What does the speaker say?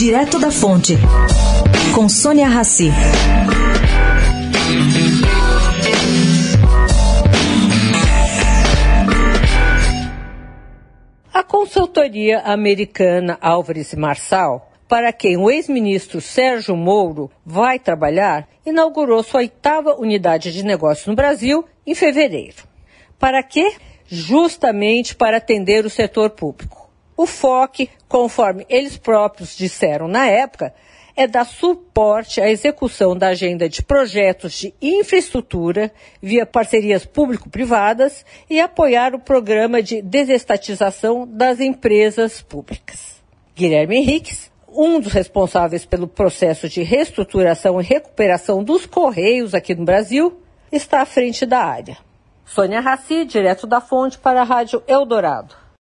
Direto da Fonte, com Sônia Rassi. A consultoria americana Álvares Marçal, para quem o ex-ministro Sérgio Moro vai trabalhar, inaugurou sua oitava unidade de negócio no Brasil em fevereiro. Para quê? Justamente para atender o setor público. O foco, conforme eles próprios disseram na época, é dar suporte à execução da agenda de projetos de infraestrutura via parcerias público-privadas e apoiar o programa de desestatização das empresas públicas. Guilherme Henriques, um dos responsáveis pelo processo de reestruturação e recuperação dos Correios aqui no Brasil, está à frente da área. Sônia Raci, direto da fonte para a Rádio Eldorado.